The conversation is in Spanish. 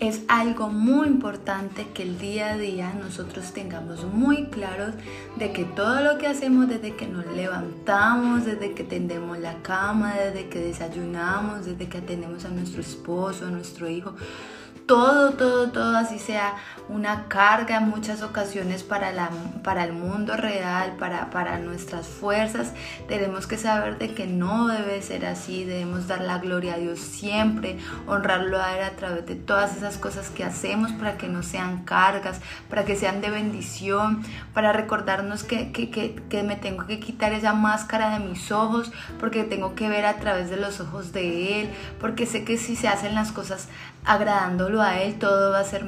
es algo muy importante que el día a día nosotros tengamos muy claros de que todo lo que hacemos desde que nos levantamos, desde que tendemos la cama, desde que desayunamos, desde que atendemos a nuestro esposo, a nuestro hijo, todo, todo, todo, así sea una carga en muchas ocasiones para, la, para el mundo real, para, para nuestras fuerzas, tenemos que saber de que no debe ser así, debemos dar la gloria a Dios siempre, honrarlo a Él a través de todas esas cosas que hacemos para que no sean cargas, para que sean de bendición, para recordarnos que, que, que, que me tengo que quitar esa máscara de mis ojos, porque tengo que ver a través de los ojos de Él, porque sé que si se hacen las cosas agradándolo a Él, todo va a ser